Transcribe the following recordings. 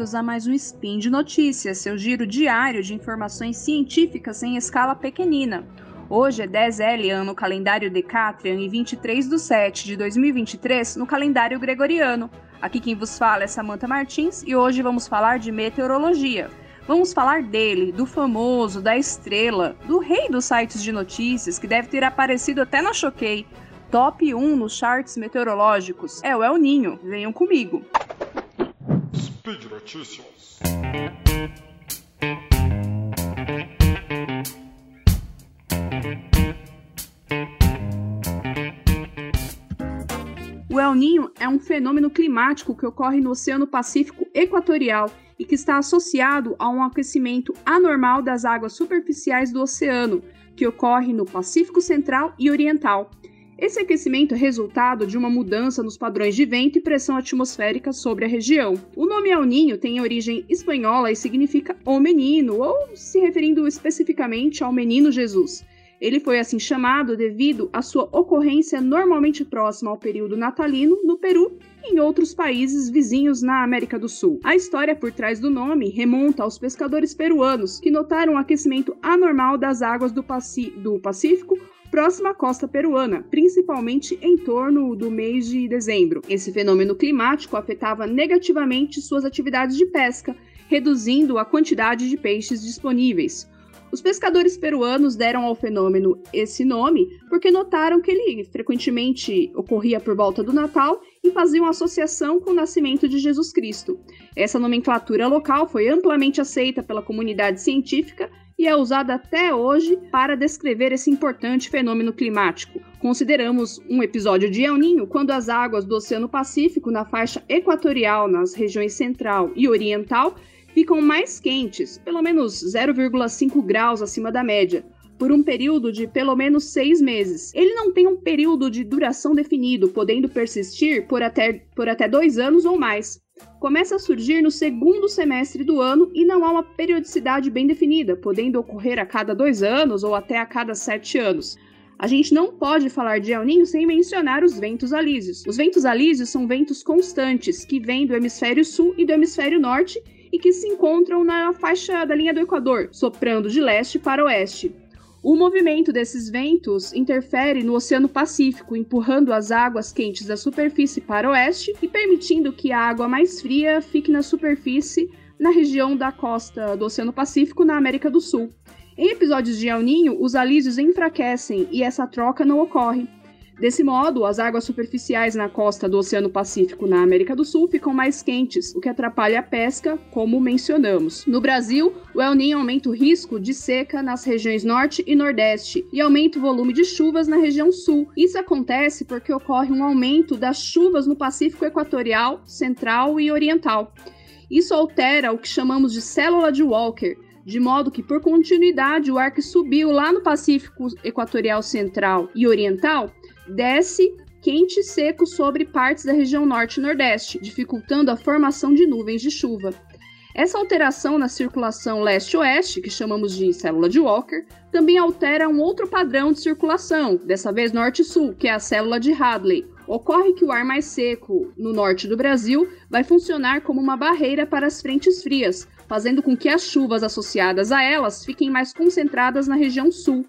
bem-vindos a mais um Spin de Notícias, seu giro diário de informações científicas em escala pequenina. Hoje é 10L ano no calendário Decatrian e 23 de 7 de 2023 no calendário gregoriano. Aqui quem vos fala é Samantha Martins e hoje vamos falar de meteorologia. Vamos falar dele, do famoso, da estrela, do rei dos sites de notícias que deve ter aparecido até na Choquei. Top 1 nos charts meteorológicos é o El Ninho. Venham comigo. Notícias. O El Ninho é um fenômeno climático que ocorre no Oceano Pacífico Equatorial e que está associado a um aquecimento anormal das águas superficiais do oceano, que ocorre no Pacífico Central e Oriental. Esse aquecimento é resultado de uma mudança nos padrões de vento e pressão atmosférica sobre a região. O nome El Ninho tem origem espanhola e significa o menino, ou se referindo especificamente ao menino Jesus. Ele foi assim chamado devido à sua ocorrência normalmente próxima ao período natalino no Peru e em outros países vizinhos na América do Sul. A história por trás do nome remonta aos pescadores peruanos que notaram um aquecimento anormal das águas do, do Pacífico próxima à costa peruana, principalmente em torno do mês de dezembro. Esse fenômeno climático afetava negativamente suas atividades de pesca, reduzindo a quantidade de peixes disponíveis. Os pescadores peruanos deram ao fenômeno esse nome porque notaram que ele frequentemente ocorria por volta do Natal e faziam associação com o nascimento de Jesus Cristo. Essa nomenclatura local foi amplamente aceita pela comunidade científica e é usada até hoje para descrever esse importante fenômeno climático. Consideramos um episódio de El Ninho quando as águas do Oceano Pacífico na faixa equatorial, nas regiões central e oriental, ficam mais quentes, pelo menos 0,5 graus acima da média, por um período de pelo menos seis meses. Ele não tem um período de duração definido, podendo persistir por até, por até dois anos ou mais começa a surgir no segundo semestre do ano e não há uma periodicidade bem definida, podendo ocorrer a cada dois anos ou até a cada sete anos. A gente não pode falar de El Ninho sem mencionar os ventos alísios. Os ventos alísios são ventos constantes que vêm do hemisfério sul e do hemisfério norte e que se encontram na faixa da linha do Equador, soprando de leste para oeste. O movimento desses ventos interfere no Oceano Pacífico, empurrando as águas quentes da superfície para o oeste e permitindo que a água mais fria fique na superfície na região da costa do Oceano Pacífico, na América do Sul. Em episódios de El Ninho, os alísios enfraquecem e essa troca não ocorre. Desse modo, as águas superficiais na costa do Oceano Pacífico na América do Sul ficam mais quentes, o que atrapalha a pesca, como mencionamos. No Brasil, o El Niño aumenta o risco de seca nas regiões norte e nordeste e aumenta o volume de chuvas na região sul. Isso acontece porque ocorre um aumento das chuvas no Pacífico Equatorial, Central e Oriental. Isso altera o que chamamos de célula de Walker, de modo que, por continuidade, o ar que subiu lá no Pacífico Equatorial Central e Oriental desce quente e seco sobre partes da região norte e nordeste, dificultando a formação de nuvens de chuva. Essa alteração na circulação leste-oeste, que chamamos de célula de Walker, também altera um outro padrão de circulação, dessa vez norte-sul, que é a célula de Hadley. Ocorre que o ar mais seco no norte do Brasil vai funcionar como uma barreira para as frentes frias, fazendo com que as chuvas associadas a elas fiquem mais concentradas na região sul.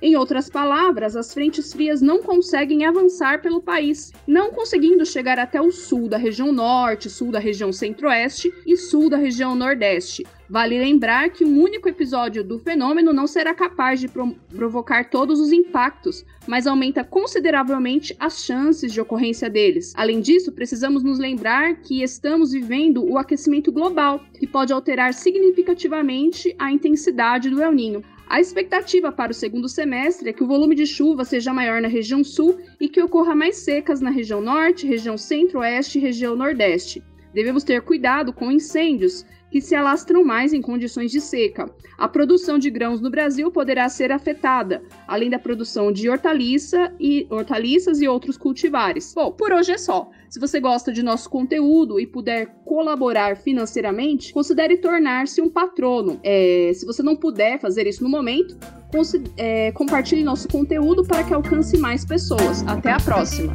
Em outras palavras, as frentes frias não conseguem avançar pelo país, não conseguindo chegar até o sul da região norte, sul da região centro-oeste e sul da região nordeste. Vale lembrar que um único episódio do fenômeno não será capaz de pro provocar todos os impactos, mas aumenta consideravelmente as chances de ocorrência deles. Além disso, precisamos nos lembrar que estamos vivendo o aquecimento global, que pode alterar significativamente a intensidade do El Ninho. A expectativa para o segundo semestre é que o volume de chuva seja maior na região sul e que ocorra mais secas na região norte, região centro-oeste e região nordeste. Devemos ter cuidado com incêndios, que se alastram mais em condições de seca. A produção de grãos no Brasil poderá ser afetada, além da produção de hortaliça e hortaliças e outros cultivares. Bom, por hoje é só. Se você gosta de nosso conteúdo e puder colaborar financeiramente, considere tornar-se um patrono. É, se você não puder fazer isso no momento, é, compartilhe nosso conteúdo para que alcance mais pessoas. Até a próxima!